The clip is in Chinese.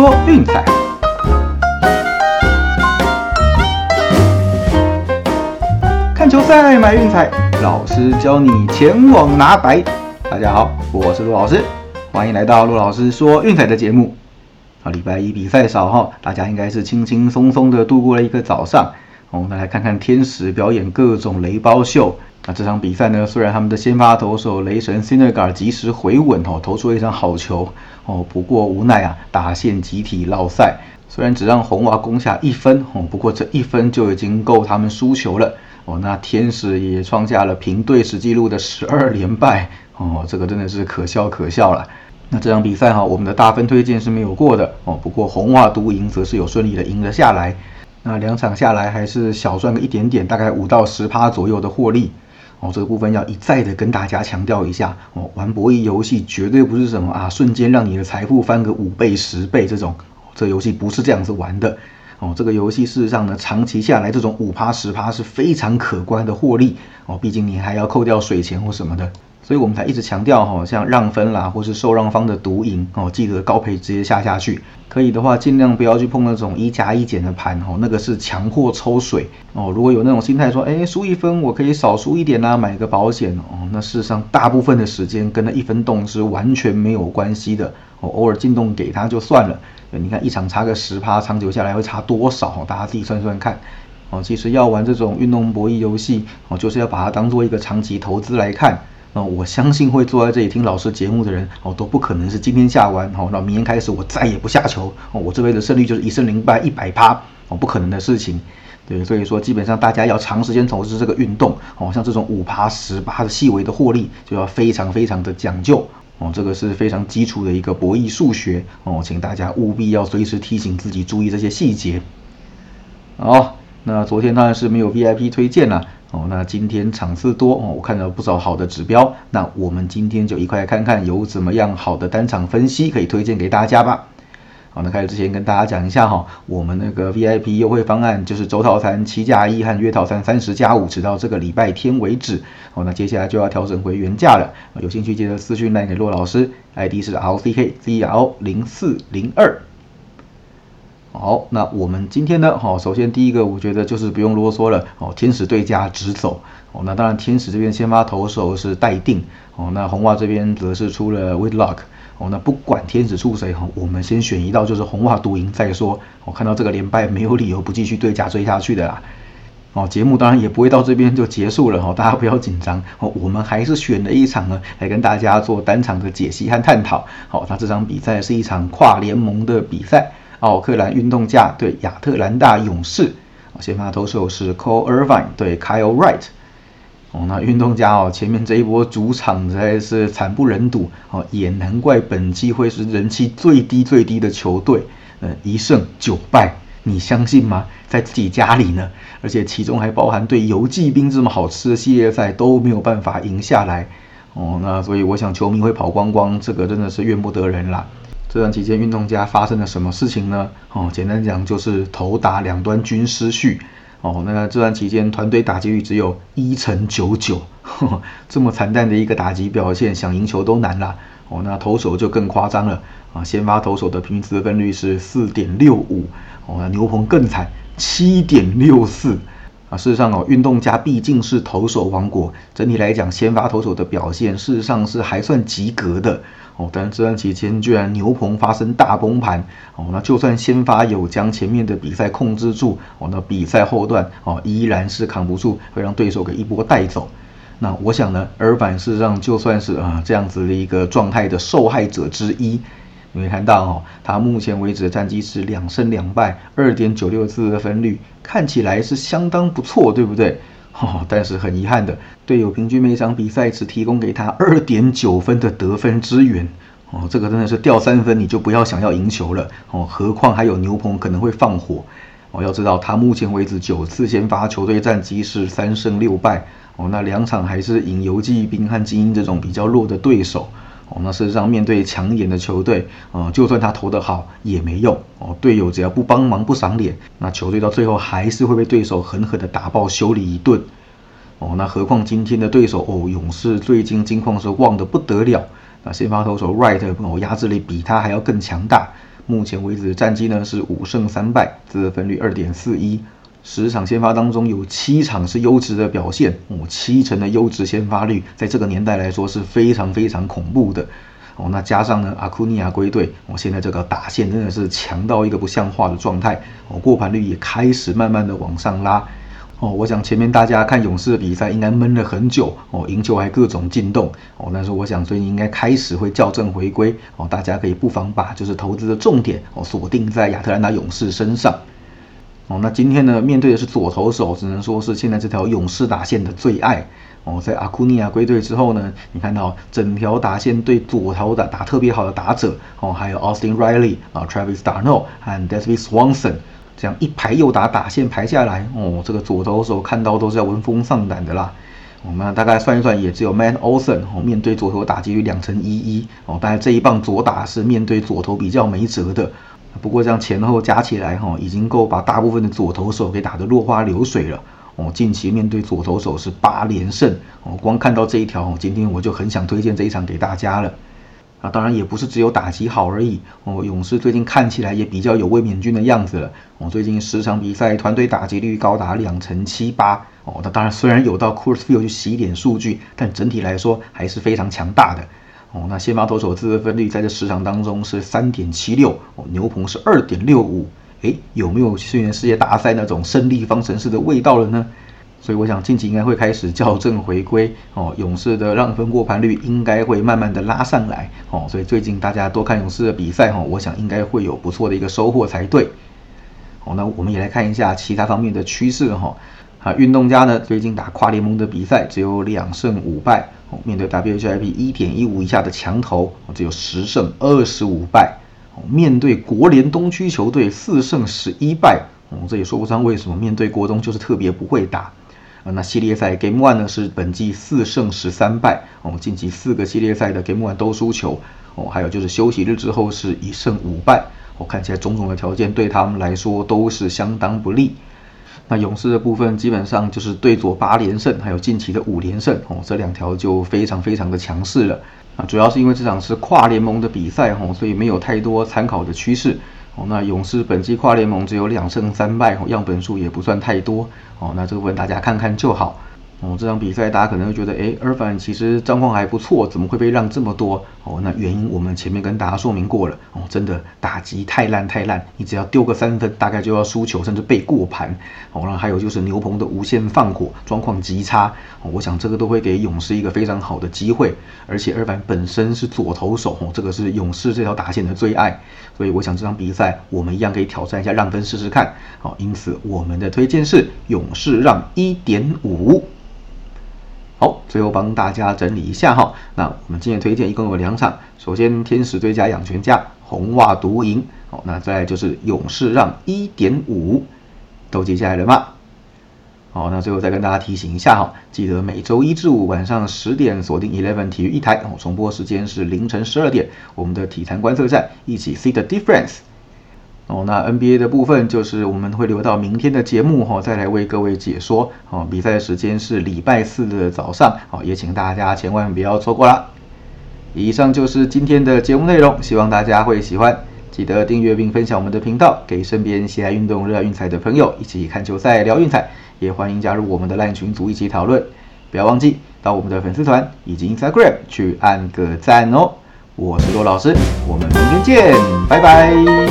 说运彩，看球赛买运彩，老师教你前往拿白。大家好，我是陆老师，欢迎来到陆老师说运彩的节目。啊，礼拜一比赛少哈，大家应该是轻轻松松的度过了一个早上。我们来看看天使表演各种雷包秀。那这场比赛呢，虽然他们的先发投手雷神 s i n e g a r 及时回稳哦，投出了一场好球哦，不过无奈啊，打线集体落赛。虽然只让红娃攻下一分哦，不过这一分就已经够他们输球了哦。那天使也创下了平队史纪录的十二连败哦，这个真的是可笑可笑了。那这场比赛哈，我们的大分推荐是没有过的哦，不过红袜独赢则是有顺利的赢了下来。那两场下来还是小赚个一点点，大概五到十趴左右的获利。哦，这个部分要一再的跟大家强调一下哦，玩博弈游戏绝对不是什么啊，瞬间让你的财富翻个五倍、十倍这种，这游戏不是这样子玩的哦。这个游戏事实上呢，长期下来这种五趴、十趴是非常可观的获利哦，毕竟你还要扣掉水钱或什么的。所以我们才一直强调哈，像让分啦，或是受让方的独赢哦，记得高赔直接下下去。可以的话，尽量不要去碰那种一加一减的盘哦，那个是强迫抽水哦。如果有那种心态说，哎，输一分我可以少输一点啦，买个保险哦，那事实上大部分的时间跟那一分动是完全没有关系的哦。偶尔进动给他就算了，你看一场差个十趴，长久下来会差多少？大家自己算算看哦。其实要玩这种运动博弈游戏哦，就是要把它当做一个长期投资来看。那我相信会坐在这里听老师节目的人哦，都不可能是今天下完哦，那明天开始我再也不下球哦，我这辈子胜率就是一胜零败一百趴哦，不可能的事情。对，所以说基本上大家要长时间投资这个运动哦，像这种五趴十趴的细微的获利，就要非常非常的讲究哦，这个是非常基础的一个博弈数学哦，请大家务必要随时提醒自己注意这些细节。好，那昨天当然是没有 VIP 推荐了。哦，那今天场次多哦，我看到不少好的指标。那我们今天就一块看看有怎么样好的单场分析可以推荐给大家吧。好，那开始之前跟大家讲一下哈，我们那个 VIP 优惠方案就是周套餐七加一和月套餐三十加五，直到这个礼拜天为止。好，那接下来就要调整回原价了。有兴趣记得私讯来给骆老师，ID 是 LCKZL 零四零二。好，那我们今天呢？好，首先第一个，我觉得就是不用啰嗦了。哦，天使对家直走。哦，那当然，天使这边先发投手是待定。哦，那红袜这边则是出了 Whitlock。哦，那不管天使出谁，哈，我们先选一道就是红袜独赢再说。我看到这个连败，没有理由不继续对家追下去的啦。哦，节目当然也不会到这边就结束了。哈，大家不要紧张。哦，我们还是选了一场呢，来跟大家做单场的解析和探讨。好，那这场比赛是一场跨联盟的比赛。奥克兰运动家对亚特兰大勇士，先发投手是 Cole Irvine 对 Kyle Wright。哦，那运动家哦，前面这一波主场实在是惨不忍睹哦，也难怪本季会是人气最低最低的球队。呃，一胜九败，你相信吗？在自己家里呢，而且其中还包含对游击兵这么好吃的系列赛都没有办法赢下来。哦，那所以我想球迷会跑光光，这个真的是怨不得人啦。这段期间，运动家发生了什么事情呢？哦，简单讲就是头打两端均失序。哦，那这段期间团队打击率只有一成九九，这么惨淡的一个打击表现，想赢球都难啦。哦，那投手就更夸张了啊，先发投手的平均得分率是四点六五。哦，那牛棚更惨，七点六四。啊，事实上哦，运动家毕竟是投手王国，整体来讲，先发投手的表现事实上是还算及格的。哦，但是这段期间居然牛棚发生大崩盘，哦，那就算先发有将前面的比赛控制住，哦，那比赛后段哦依然是扛不住，会让对手给一波带走。那我想呢，尔反事实上就算是啊这样子的一个状态的受害者之一。你会看到哦，他目前为止的战绩是两胜两败，二点九六次的分率，看起来是相当不错，对不对？哦，但是很遗憾的，队友平均每场比赛只提供给他二点九分的得分支援。哦，这个真的是掉三分你就不要想要赢球了。哦，何况还有牛棚可能会放火。哦，要知道他目前为止九次先发，球队战绩是三胜六败。哦，那两场还是赢游击兵和精英这种比较弱的对手。哦，那事实上面对抢眼的球队，呃，就算他投得好也没用。哦，队友只要不帮忙不赏脸，那球队到最后还是会被对手狠狠的打爆修理一顿。哦，那何况今天的对手哦，勇士最近近况是旺的不得了。那先发投手 Right 哦，压制力比他还要更强大。目前为止战绩呢是五胜三败，自得分率二点四一。十场先发当中有七场是优质的表现，哦，七成的优质先发率，在这个年代来说是非常非常恐怖的。哦，那加上呢，阿库尼亚归队，哦，现在这个打线真的是强到一个不像话的状态，哦，过盘率也开始慢慢的往上拉。哦，我想前面大家看勇士的比赛应该闷了很久，哦，赢球还各种进洞，哦，但是我想最近应该开始会校正回归，哦，大家可以不妨把就是投资的重点，哦，锁定在亚特兰大勇士身上。哦，那今天呢，面对的是左投手，只能说是现在这条勇士打线的最爱。哦，在阿库尼亚归队之后呢，你看到整条打线对左投打打特别好的打者，哦，还有 Austin Riley 啊，Travis Darno 和 Desmond Swanson，这样一排右打打线排下来，哦，这个左投手看到都是要闻风丧胆的啦。我们大概算一算，也只有 Matt Olson 哦，面对左投打击率两成一一，哦，当然这一棒左打是面对左投比较没辙的。不过这样前后加起来哈，已经够把大部分的左投手给打得落花流水了哦。近期面对左投手是八连胜哦，光看到这一条，今天我就很想推荐这一场给大家了啊。当然也不是只有打击好而已哦，勇士最近看起来也比较有卫冕军的样子了哦。最近十场比赛团队打击率高达两成七八哦。那当然虽然有到 Coors Field 去洗点数据，但整体来说还是非常强大的。哦，那先发投手自得分率在这十场当中是三点七六，哦，牛棚是二点六五，诶，有没有去年世界大赛那种胜利方程式的味道了呢？所以我想近期应该会开始校正回归，哦，勇士的让分过盘率应该会慢慢的拉上来，哦，所以最近大家多看勇士的比赛，哈，我想应该会有不错的一个收获才对。好，那我们也来看一下其他方面的趋势，哈。啊，运动家呢最近打跨联盟的比赛只有两胜五败，面对 WHIP 一点一五以下的强投，只有十胜二十五败，哦，面对国联东区球队四胜十一败，哦，这也说不上为什么面对国东就是特别不会打，啊，那系列赛 Game One 呢是本季四胜十三败，哦，晋级四个系列赛的 Game One 都输球，哦，还有就是休息日之后是一胜五败，我看起来种种的条件对他们来说都是相当不利。那勇士的部分基本上就是对左八连胜，还有近期的五连胜哦，这两条就非常非常的强势了啊。主要是因为这场是跨联盟的比赛哦，所以没有太多参考的趋势哦。那勇士本季跨联盟只有两胜三败哦，样本数也不算太多哦。那这个部分大家看看就好。哦，这场比赛大家可能会觉得，哎，尔凡其实状况还不错，怎么会被让这么多？哦，那原因我们前面跟大家说明过了。哦，真的打击太烂太烂，你只要丢个三分，大概就要输球，甚至被过盘。哦，然后还有就是牛棚的无限放火，状况极差。哦，我想这个都会给勇士一个非常好的机会。而且尔凡本身是左投手，哦，这个是勇士这条打线的最爱。所以我想这场比赛我们一样可以挑战一下让分试试看。好，因此我们的推荐是勇士让一点五。好，最后帮大家整理一下哈。那我们今天推荐一共有两场，首先天使最佳养全家红袜独赢，好，那再就是勇士让一点五，都记下来了吗？好，那最后再跟大家提醒一下哈，记得每周一至五晚上十点锁定 Eleven 体育一台，重播时间是凌晨十二点，我们的体坛观测站一起 see the difference。哦，那 NBA 的部分就是我们会留到明天的节目哈，再来为各位解说。哦，比赛的时间是礼拜四的早上，好，也请大家千万不要错过了。以上就是今天的节目内容，希望大家会喜欢。记得订阅并分享我们的频道，给身边喜爱运动、热爱运彩的朋友一起看球赛、聊运彩。也欢迎加入我们的烂群组一起讨论。不要忘记到我们的粉丝团以及 Instagram 去按个赞哦。我是罗老师，我们明天见，拜拜。